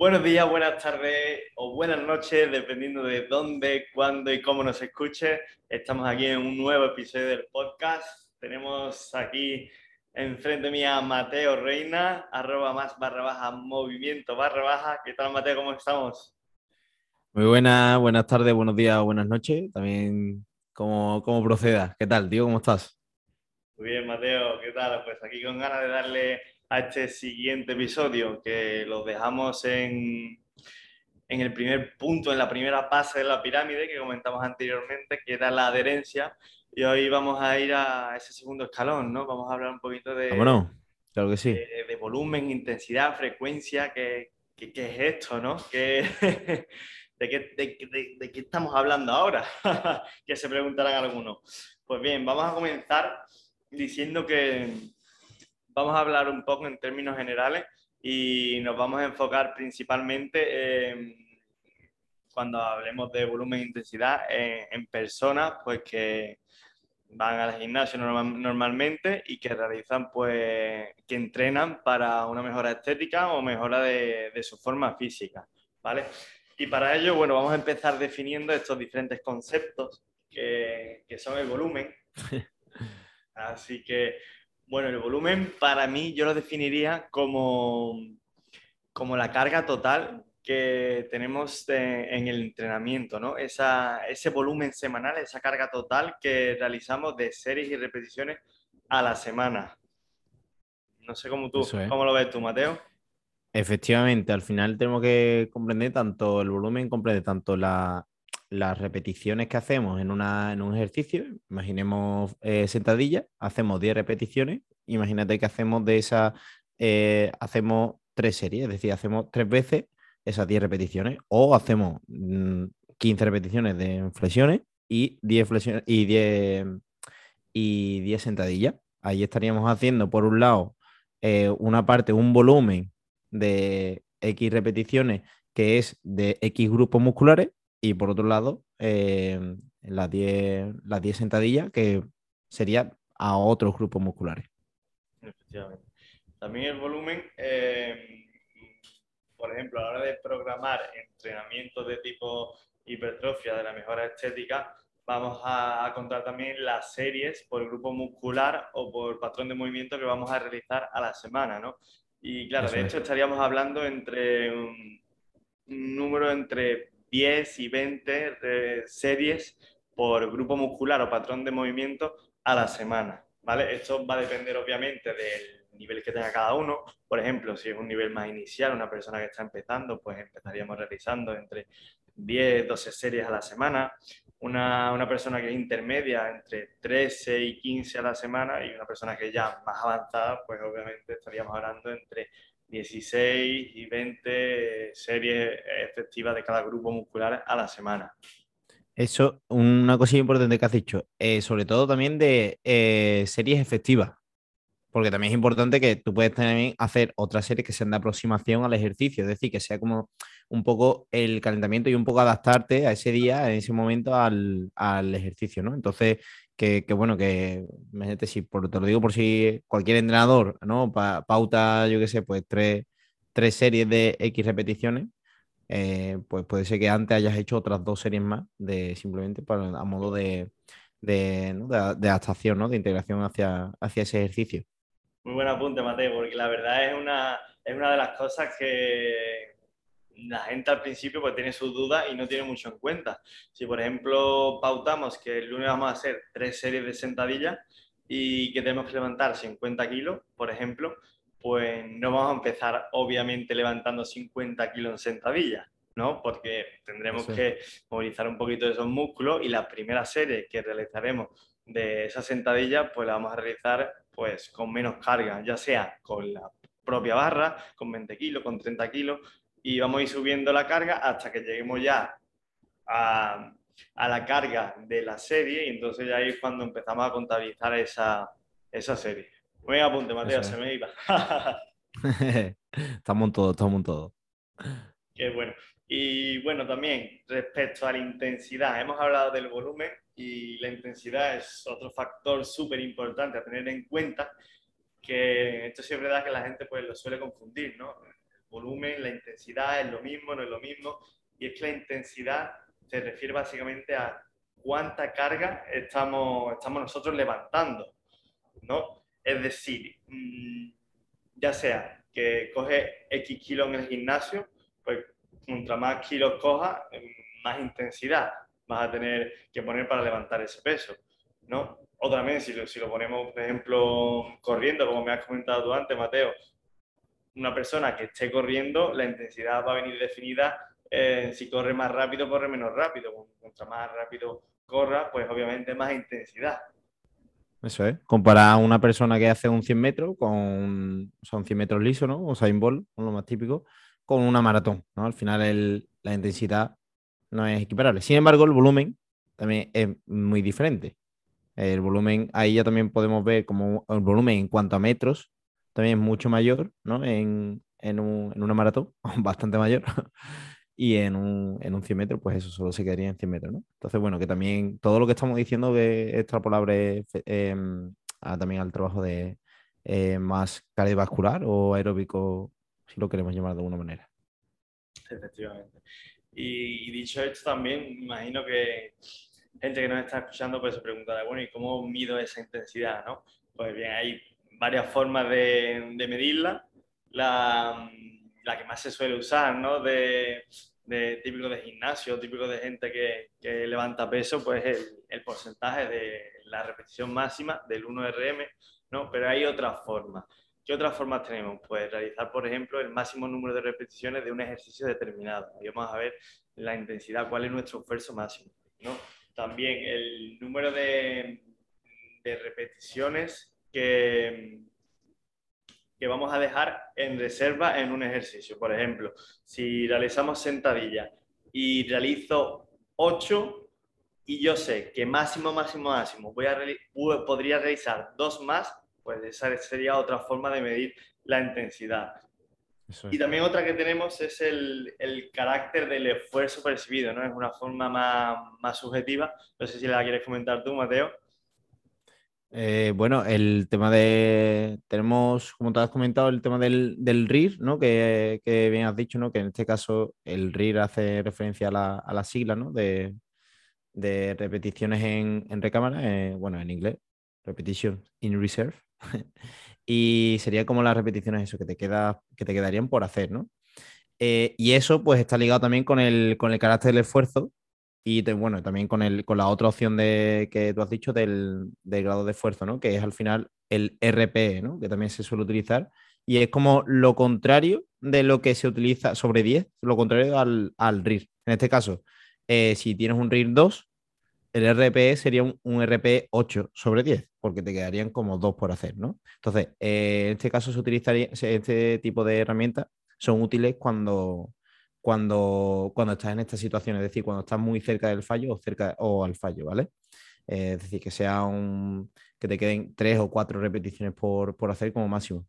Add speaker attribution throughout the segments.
Speaker 1: Buenos días, buenas tardes o buenas noches, dependiendo de dónde, cuándo y cómo nos escuche. Estamos aquí en un nuevo episodio del podcast. Tenemos aquí enfrente mía a Mateo Reina, arroba más barra baja, movimiento barra baja. ¿Qué tal, Mateo? ¿Cómo estamos?
Speaker 2: Muy buenas, buenas tardes, buenos días, buenas noches. También, ¿cómo, cómo procedas? ¿Qué tal, tío? ¿Cómo estás?
Speaker 1: Muy bien, Mateo. ¿Qué tal? Pues aquí con ganas de darle a este siguiente episodio, que lo dejamos en, en el primer punto, en la primera fase de la pirámide que comentamos anteriormente, que era la adherencia. Y hoy vamos a ir a ese segundo escalón, ¿no? Vamos a hablar un poquito de,
Speaker 2: Vámonos, claro que sí.
Speaker 1: de, volumen, intensidad, frecuencia, ¿qué, qué, qué es esto, no? ¿Qué, de, qué, de, de, qué estamos hablando ahora? que se preguntarán algunos. Pues bien, vamos a comenzar diciendo que vamos a hablar un poco en términos generales y nos vamos a enfocar principalmente en, cuando hablemos de volumen e intensidad en, en personas pues que van al gimnasio normal, normalmente y que realizan pues que entrenan para una mejora estética o mejora de, de su forma física, ¿vale? Y para ello, bueno, vamos a empezar definiendo estos diferentes conceptos que, que son el volumen. Así que bueno, el volumen para mí yo lo definiría como, como la carga total que tenemos de, en el entrenamiento, ¿no? Esa, ese volumen semanal, esa carga total que realizamos de series y repeticiones a la semana. No sé cómo tú, es. cómo lo ves tú, Mateo.
Speaker 2: Efectivamente, al final tenemos que comprender tanto el volumen, comprende tanto la, las repeticiones que hacemos en, una, en un ejercicio, imaginemos eh, sentadilla, hacemos 10 repeticiones, imagínate que hacemos de esas, eh, hacemos tres series, es decir, hacemos tres veces esas 10 repeticiones, o hacemos 15 mm, repeticiones de flexiones y 10 flexiones y 10 y 10 sentadillas. Ahí estaríamos haciendo, por un lado, eh, una parte, un volumen de X repeticiones que es de X grupos musculares y por otro lado, eh, las 10 las 10 sentadillas, que sería a otros grupos musculares.
Speaker 1: Efectivamente. También el volumen, eh, por ejemplo, a la hora de programar entrenamientos de tipo hipertrofia de la mejora estética, vamos a, a, contar también las series por grupo muscular o por patrón de movimiento que vamos a realizar a la semana, ¿no? Y claro, Eso de hecho es. estaríamos hablando entre un, un número entre 10 y 20 eh, series por grupo muscular o patrón de movimiento a la semana. ¿vale? Esto va a depender obviamente del nivel que tenga cada uno. Por ejemplo, si es un nivel más inicial, una persona que está empezando, pues empezaríamos realizando entre 10, 12 series a la semana. Una, una, persona que es intermedia entre 13 y 15 a la semana y una persona que ya más avanzada, pues obviamente estaríamos hablando entre 16 y 20 series efectivas de cada grupo muscular a la semana.
Speaker 2: Eso, una cosa importante que has dicho, eh, sobre todo también de eh, series efectivas, porque también es importante que tú puedes también hacer otras series que sean de aproximación al ejercicio, es decir, que sea como un poco el calentamiento y un poco adaptarte a ese día, en ese momento al, al ejercicio, ¿no? Entonces, que, bueno, que imagínate si por, te lo digo por si cualquier entrenador, ¿no? Pa, pauta, yo qué sé, pues tres, tres, series de X repeticiones, eh, pues puede ser que antes hayas hecho otras dos series más de simplemente para, a modo de, de, adaptación, ¿no? De integración hacia, hacia ese ejercicio.
Speaker 1: Muy buen apunte, Mateo, porque la verdad es una, es una de las cosas que la gente al principio pues tiene sus dudas y no tiene mucho en cuenta. Si por ejemplo pautamos que el lunes vamos a hacer tres series de sentadillas y que tenemos que levantar 50 kilos, por ejemplo, pues no vamos a empezar obviamente levantando 50 kilos en sentadillas, ¿no? Porque tendremos sí. que movilizar un poquito de esos músculos y la primera serie que realizaremos de esa sentadilla pues la vamos a realizar pues con menos carga, ya sea con la propia barra, con 20 kilos, con 30 kilos, y vamos a ir subiendo la carga hasta que lleguemos ya a, a la carga de la serie y entonces ya ahí es cuando empezamos a contabilizar esa, esa serie. Buen apunte, Mateo, se me iba.
Speaker 2: estamos en todo, estamos en todo.
Speaker 1: Qué bueno. Y bueno, también respecto a la intensidad, hemos hablado del volumen y la intensidad es otro factor súper importante a tener en cuenta, que esto es verdad que la gente pues lo suele confundir, ¿no? Volumen, la intensidad es lo mismo, no es lo mismo. Y es que la intensidad se refiere básicamente a cuánta carga estamos, estamos nosotros levantando, ¿no? Es decir, mm, ya sea que coge X kilos en el gimnasio, pues contra más kilos coja, más intensidad vas a tener que poner para levantar ese peso, ¿no? O también, si lo, si lo ponemos, por ejemplo, corriendo, como me has comentado tú antes, Mateo, una persona que esté corriendo, la intensidad va a venir definida eh, si corre más rápido, corre menos rápido. Contra más rápido corra, pues obviamente más intensidad.
Speaker 2: Eso es. Comparar a una persona que hace un 100 metros con son 100 metros liso, ¿no? O sea, Bolt, lo más típico, con una maratón, ¿no? Al final la intensidad no es equiparable. Sin embargo, el volumen también es muy diferente. El volumen, ahí ya también podemos ver como el volumen en cuanto a metros también mucho mayor, ¿no? En, en, un, en una maratón, bastante mayor. y en un, en un 100 metros, pues eso solo se quedaría en 100 metros, ¿no? Entonces, bueno, que también todo lo que estamos diciendo que es extrapolable em, también al trabajo de eh, más cardiovascular o aeróbico, si lo queremos llamar de alguna manera.
Speaker 1: Efectivamente. Y, dicho esto, también imagino que gente que nos está escuchando pues se preguntará, bueno, ¿y cómo mido esa intensidad, no? Pues bien, hay varias formas de, de medirla. La, que más se suele usar, ¿no? De, típico de gimnasio, típico de gente que, levanta peso, pues el, porcentaje de la repetición máxima del 1RM, ¿no? Pero hay otras formas. ¿Qué otras formas tenemos? Pues realizar, por ejemplo, el máximo número de repeticiones de un ejercicio determinado. Ahí vamos a ver la intensidad, cuál es nuestro esfuerzo máximo, ¿no? También el número de repeticiones que, que vamos a dejar en reserva en un ejercicio. Por ejemplo, si realizamos sentadilla y realizo 8 y yo sé que máximo, máximo, máximo voy a podría realizar dos más, pues esa sería otra forma de medir la intensidad. Y también otra que tenemos es el, el, carácter del esfuerzo percibido, ¿no? Es una forma más, más subjetiva. No sé si la quieres comentar tú, Mateo.
Speaker 2: Eh, bueno, el tema de. Tenemos, como te has comentado, el tema del, del RIR, ¿no? Que, que, bien has dicho, ¿no? Que en este caso el RIR hace referencia a la, a la sigla, ¿no? De, de repeticiones en, en recámara, eh, bueno, en inglés, repetition in reserve. y sería como las repeticiones, eso, que te, queda, que te quedarían por hacer, ¿no? Eh, y eso, pues, está ligado también con el, con el carácter del esfuerzo y bueno, también con, el, con la otra opción de, que tú has dicho del, grado de esfuerzo, ¿no? Que es al final el RPE, ¿no? Que también se suele utilizar. Y es como lo contrario de lo que se utiliza sobre 10, lo contrario al, al RIR. En este caso, eh, si tienes un RIR 2, el RPE sería un, un, RPE 8 sobre 10, porque te quedarían como dos por hacer, ¿no? Entonces, eh, en este caso se utilizaría, este tipo de herramientas son útiles cuando, cuando, cuando estás en esta situación, es decir, cuando estás muy cerca del fallo o, cerca, o al fallo, ¿vale? Eh, es decir, que sea un, que te queden tres o cuatro repeticiones por, por hacer como máximo.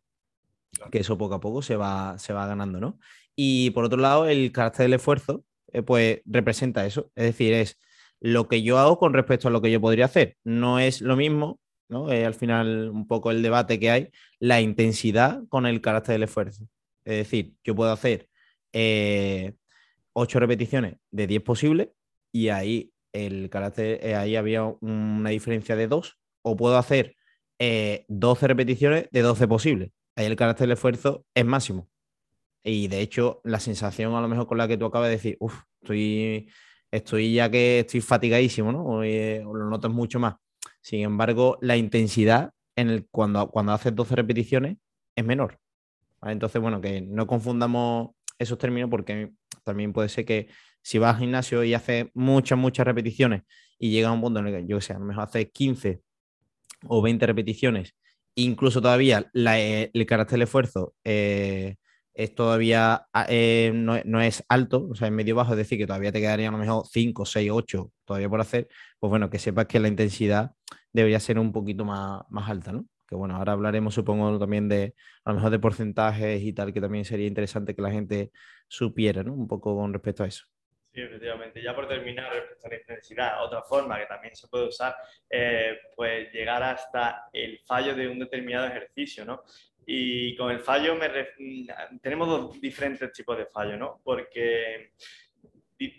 Speaker 2: Que eso poco a poco se va, se va ganando, ¿no? Y por otro lado, el carácter del esfuerzo, eh, pues representa eso. Es decir, es lo que yo hago con respecto a lo que yo podría hacer. No es lo mismo, ¿no? Es al final un poco el debate que hay, la intensidad con el carácter del esfuerzo. Es decir, yo puedo hacer eh, 8 repeticiones de 10 posibles y ahí el carácter, eh, ahí había una diferencia de 2, o puedo hacer 12 eh, repeticiones de 12 posibles. Ahí el carácter del esfuerzo es máximo. Y de hecho, la sensación a lo mejor con la que tú acabas de decir, estoy, estoy ya que estoy fatigadísimo, ¿no? O, eh, lo notas mucho más. Sin embargo, la intensidad en cuando, cuando haces 12 repeticiones es menor. Entonces, bueno, que no confundamos esos términos porque también puede ser que si vas al gimnasio y haces muchas, muchas repeticiones y llega a un punto en el que, yo sé, a lo mejor haces 15 o 20 repeticiones, incluso todavía eh, el carácter del esfuerzo eh, es todavía ah, eh, no, es alto, o sea, es medio bajo, es decir, que todavía te quedarían a lo mejor 5, 6, 8 todavía por hacer, pues bueno, que sepas que la intensidad debería ser un poquito más, más alta, ¿no? Bueno, ahora hablaremos supongo también de a lo mejor de porcentajes y tal, que también sería interesante que la gente supiera, ¿no? Un poco con respecto a eso.
Speaker 1: Sí, efectivamente. Ya por terminar, respecto a la intensidad, otra forma que también se puede usar, eh, pues llegar hasta el fallo de un determinado ejercicio, ¿no? Y con el fallo tenemos dos diferentes tipos de fallo, ¿no? Porque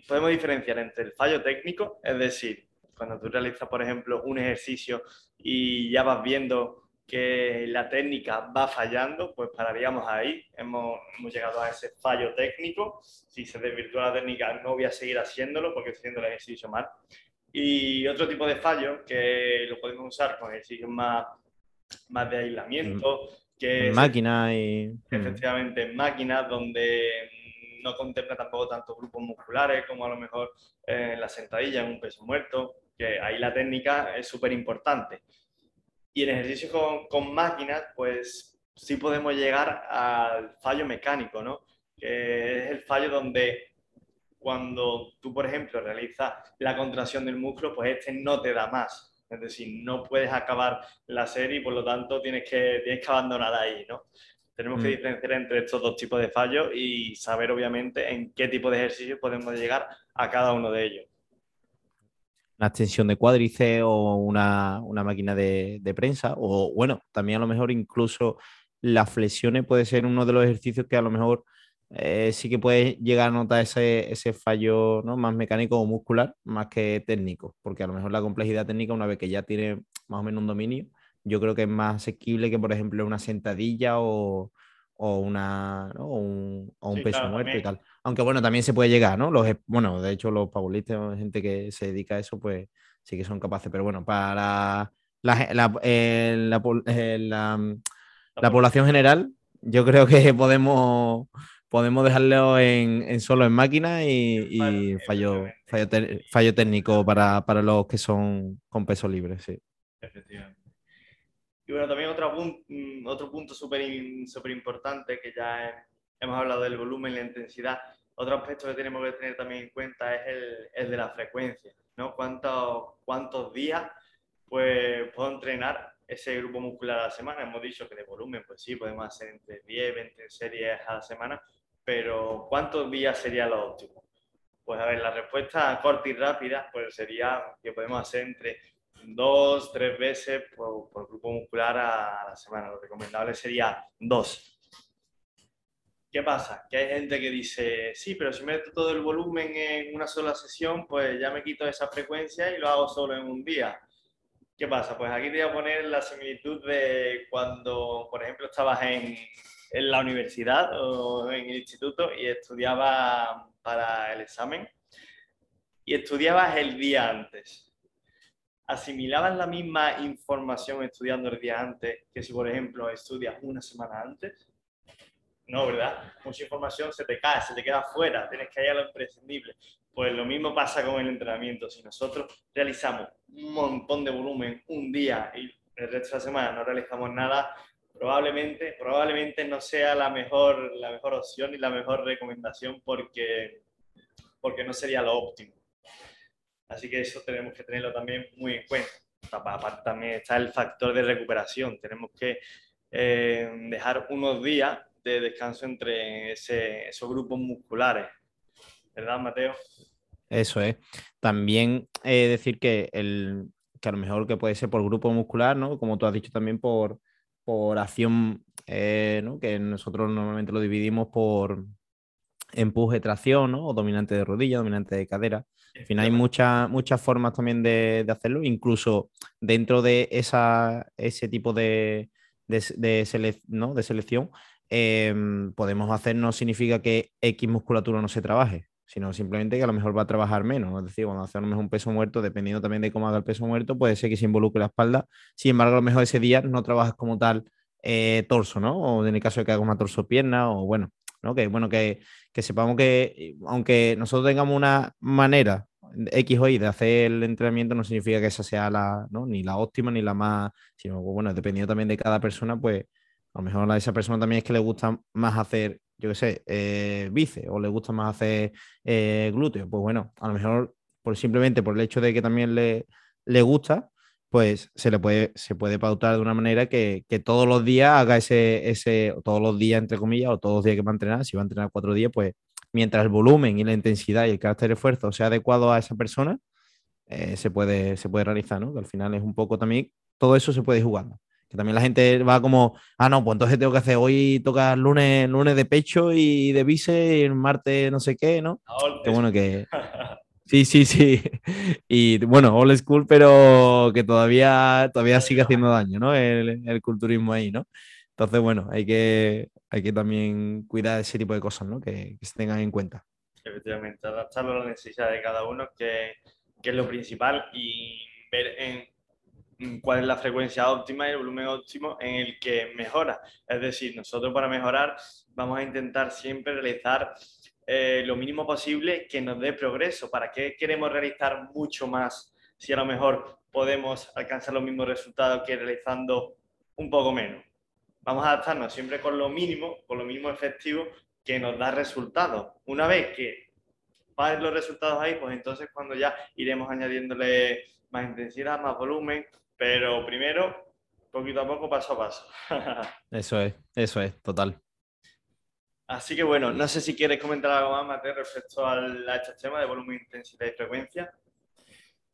Speaker 1: podemos diferenciar entre el fallo técnico, es decir, cuando tú realizas, por ejemplo, un ejercicio y ya vas viendo que la técnica va fallando, pues pararíamos ahí. Hemos, hemos, llegado a ese fallo técnico. Si se desvirtúa la técnica, no voy a seguir haciéndolo porque estoy haciendo el ejercicio mal. Y otro tipo de fallo que lo podemos usar con ejercicios más, más de aislamiento, que
Speaker 2: máquinas y...
Speaker 1: Efectivamente, máquinas donde no contempla tampoco tantos grupos musculares como a lo mejor en la sentadilla, en un peso muerto, que ahí la técnica es súper importante. Y en ejercicio con, con máquinas, pues sí podemos llegar al fallo mecánico, ¿no? Que es el fallo donde cuando tú, por ejemplo, realizas la contracción del músculo, pues este no te da más. Es decir, no puedes acabar la serie y por lo tanto tienes que, tienes que abandonar ahí, ¿no? Tenemos que mm. diferenciar entre estos dos tipos de fallos y saber, obviamente, en qué tipo de ejercicio podemos llegar a cada uno de ellos
Speaker 2: una extensión de cuádriceps o una, máquina de, prensa, o bueno, también a lo mejor incluso las flexiones puede ser uno de los ejercicios que a lo mejor eh, sí que puede llegar a notar ese, ese fallo ¿no? más mecánico o muscular más que técnico, porque a lo mejor la complejidad técnica, una vez que ya tiene más o menos un dominio, yo creo que es más asequible que, por ejemplo, una sentadilla o, o, una, o un, peso muerto y tal. Aunque bueno, también se puede llegar, ¿no? Los, bueno, de hecho, los paulistas, gente que se dedica a eso, pues sí que son capaces. Pero bueno, para la, la, eh, la, eh, la población general, yo creo que podemos, podemos dejarlo en, en solo en máquina y, y fallo, fallo, fallo, técnico para, para, los que son con peso libre, sí.
Speaker 1: Efectivamente. Y bueno, también otro, mm, otro punto súper importante que ya hemos hablado del volumen la intensidad. Otro aspecto que tenemos que tener también en cuenta es el, el de la frecuencia, ¿no? ¿Cuántos, ¿Cuántos días pues, puedo entrenar ese grupo muscular a la semana? Hemos dicho que de volumen, pues sí, podemos hacer entre 10, 20 series a la semana, pero ¿cuántos días sería lo óptimo? Pues a ver, la respuesta corta y rápida pues sería que podemos hacer entre dos, tres veces por, grupo muscular a, la semana. Lo recomendable sería dos. ¿Qué pasa? Que hay gente que dice, sí, pero si meto todo el volumen en una sola sesión, pues ya me quito esa frecuencia y lo hago solo en un día. ¿Qué pasa? Pues aquí te voy a poner la similitud de cuando, por ejemplo, estabas en, en la universidad o en el instituto y estudiabas para el examen y estudiabas el día antes asimilaban la misma información estudiando el día antes que si, por ejemplo, estudias una semana antes? No, ¿verdad? Mucha información se te cae, se te queda fuera, tienes que a lo imprescindible. Pues lo mismo pasa con el entrenamiento. Si nosotros realizamos un montón de volumen un día y el resto de la semana no realizamos nada, probablemente, probablemente no sea la mejor, la mejor opción y la mejor recomendación porque, porque no sería lo óptimo. Así que eso tenemos que tenerlo también muy en cuenta. Aparte también está el factor de recuperación. Tenemos que eh, dejar unos días de descanso entre esos grupos musculares. ¿Verdad, Mateo?
Speaker 2: Eso es. También eh, decir que, el, que a lo mejor que puede ser por grupo muscular, ¿no? Como tú has dicho también por, por acción, eh, ¿no? Que nosotros normalmente lo dividimos por empuje, tracción, ¿no? O dominante de rodilla, dominante de cadera. Al final hay muchas muchas formas también de, hacerlo, incluso dentro de esa, ese tipo de, de, ¿no? de selección, em, podemos hacer, no significa que X musculatura no se trabaje, sino simplemente que a lo mejor va a trabajar menos. Es decir, cuando hacemos un peso muerto, dependiendo también de cómo haga el peso muerto, puede ser que se involucre la espalda. Sin embargo, a lo mejor ese día no trabajas como tal eh, torso, ¿no? O en el caso de que haga una torso pierna, o bueno, Que bueno, que, sepamos que aunque nosotros tengamos una manera X o Y de hacer el entrenamiento, no significa que esa sea la, ni la óptima ni la más, sino bueno, dependiendo también de cada persona, pues a lo mejor a esa persona también es que le gusta más hacer, yo qué sé, eh, bíceps o le gusta más hacer eh, glúteo. Pues bueno, a lo mejor por simplemente por el hecho de que también le, le gusta, pues se le puede, se puede pautar de una manera que, todos los días haga ese, ese, todos los días, entre comillas, o todos los días que va a entrenar, si va a entrenar cuatro días, pues mientras el volumen y la intensidad y el carácter de esfuerzo sea adecuado a esa persona, eh, se, puede, se puede realizar, ¿no? Que al final es un poco también, todo eso se puede ir jugando. Que también la gente va como, ah, no, pues entonces tengo que hacer hoy tocar lunes, lunes de pecho y de bíceps y el martes no sé qué, ¿no? Que bueno, que. Sí, sí, sí. Y bueno, old school, pero que todavía, todavía sigue haciendo daño, ¿no? El, culturismo ahí, ¿no? Entonces, bueno, hay que, hay que también cuidar ese tipo de cosas, ¿no? Que, que se tengan en cuenta.
Speaker 1: Efectivamente, adaptarlo a la necesidad de cada uno, que, que es lo principal, y ver en cuál es la frecuencia óptima y el volumen óptimo en el que mejora. Es decir, nosotros para mejorar vamos a intentar siempre realizar eh, lo mínimo posible que nos dé progreso. ¿Para qué queremos realizar mucho más si a lo mejor podemos alcanzar los mismos resultados que realizando un poco menos? Vamos a adaptarnos siempre con lo mínimo, con lo mínimo efectivo que nos da resultados. Una vez que van los resultados ahí, pues entonces cuando ya iremos añadiéndole más intensidad, más volumen, pero primero, poquito a poco, paso a paso.
Speaker 2: eso es, eso es, total.
Speaker 1: Así que bueno, no sé si quieres comentar algo más, Mateo, respecto al, a este tema de volumen, intensidad y frecuencia.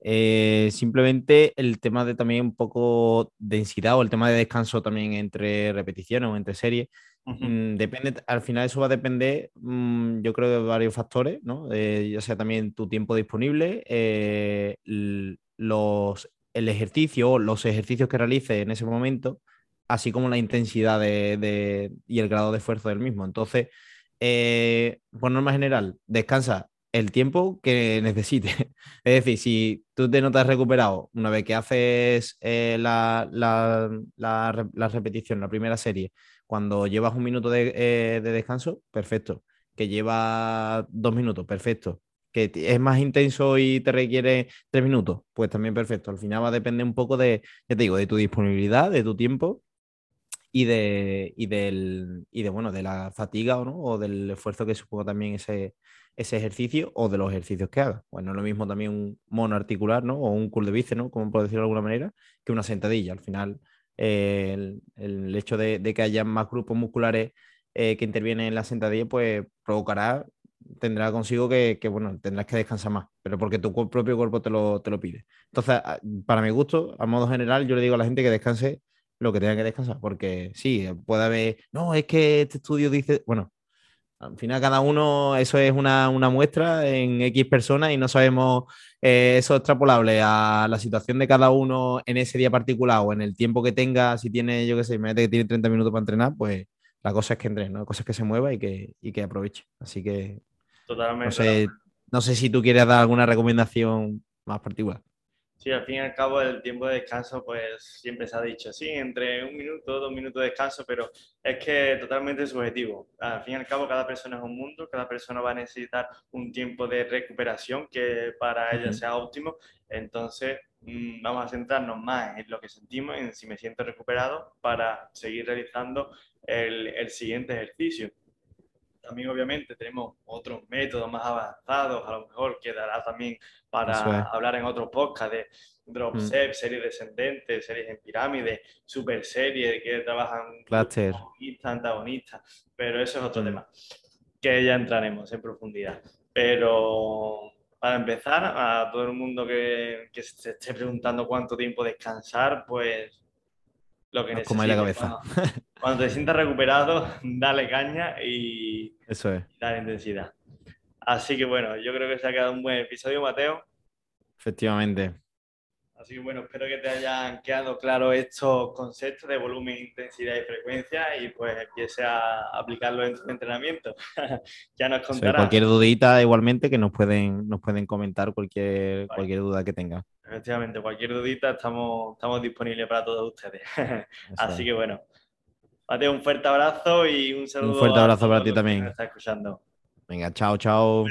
Speaker 2: Eh, simplemente el tema de también un poco densidad o el tema de descanso también entre repeticiones o entre series. Mm, depende, al final eso va a depender, mm, yo creo, de varios factores, ¿no? ya sea también tu tiempo disponible, eh, los, el ejercicio, los ejercicios que realices en ese momento, así como la intensidad de, y el grado de esfuerzo del mismo. Entonces, eh, por norma general, descansa el tiempo que necesites. Es decir, si tú te notas recuperado una vez que haces eh, la, la, repetición, la primera serie, cuando llevas un minuto eh, de, descanso, perfecto. Que lleva dos minutos, perfecto. Que es más intenso y te requiere tres minutos, pues también perfecto. Al final va a depender un poco de, ya te digo, de tu disponibilidad, de tu tiempo y de, y del, y de, bueno, de la fatiga ¿no? o del esfuerzo que suponga también ese, ese ejercicio o de los ejercicios que haga. Bueno, no es lo mismo también un mono articular, ¿no? O un curl de bíceps, ¿no? Como por decirlo de alguna manera, que una sentadilla. Al final, eh, el, hecho de, que haya más grupos musculares eh, que intervienen en la sentadilla, pues provocará, tendrá consigo que, bueno, tendrás que descansar más, pero porque tu propio cuerpo te lo, te lo pide. Entonces, para mi gusto, a modo general, yo le digo a la gente que descanse lo que tenga que descansar, porque sí, puede haber, no, es que este estudio dice, bueno, al final, cada uno, eso es una, muestra en X personas y no sabemos eh, eso extrapolable a la situación de cada uno en ese día particular o en el tiempo que tenga. Si tiene, yo qué sé, imagínate que tiene 30 minutos para entrenar, pues la cosa es que entrene, ¿no? La cosa es que se mueva y que, y que aproveche. Así que.
Speaker 1: Totalmente.
Speaker 2: No sé, no sé si tú quieres dar alguna recomendación más particular.
Speaker 1: Sí, al fin y al cabo el tiempo de descanso, pues siempre se ha dicho, sí, entre un minuto, dos minutos de descanso, pero es que totalmente subjetivo. Al fin y al cabo cada persona es un mundo, cada persona va a necesitar un tiempo de recuperación que para ella sea óptimo. Entonces, mm, vamos a centrarnos más en lo que sentimos, en si me siento recuperado para seguir realizando el, el siguiente ejercicio. También obviamente tenemos otros métodos más avanzados, a lo mejor quedará también para hablar en otro podcast de drop mm. set, series descendentes, series en pirámide, super series que trabajan
Speaker 2: cluster,
Speaker 1: antagonistas, pero eso es otro mm. tema que ya entraremos en profundidad. Pero para empezar, a todo el mundo que, que se esté preguntando cuánto tiempo descansar, pues lo que necesites.
Speaker 2: la cabeza.
Speaker 1: Cuando, te sientas recuperado, dale caña y,
Speaker 2: Eso es.
Speaker 1: dale intensidad. Así que bueno, yo creo que se ha quedado un buen episodio, Mateo.
Speaker 2: Efectivamente.
Speaker 1: Así que bueno, espero que te hayan quedado claros estos conceptos de volumen, intensidad y frecuencia y pues empiece a aplicarlo en tu entrenamiento. ya nos contarás.
Speaker 2: cualquier dudita igualmente que nos pueden, nos pueden comentar cualquier, cualquier duda que tengan.
Speaker 1: Efectivamente, cualquier dudita estamos, estamos disponibles para todos ustedes. Así que bueno, Mateo, un fuerte abrazo y un saludo.
Speaker 2: Un fuerte abrazo para ti también.
Speaker 1: está escuchando.
Speaker 2: Venga, chao, chao.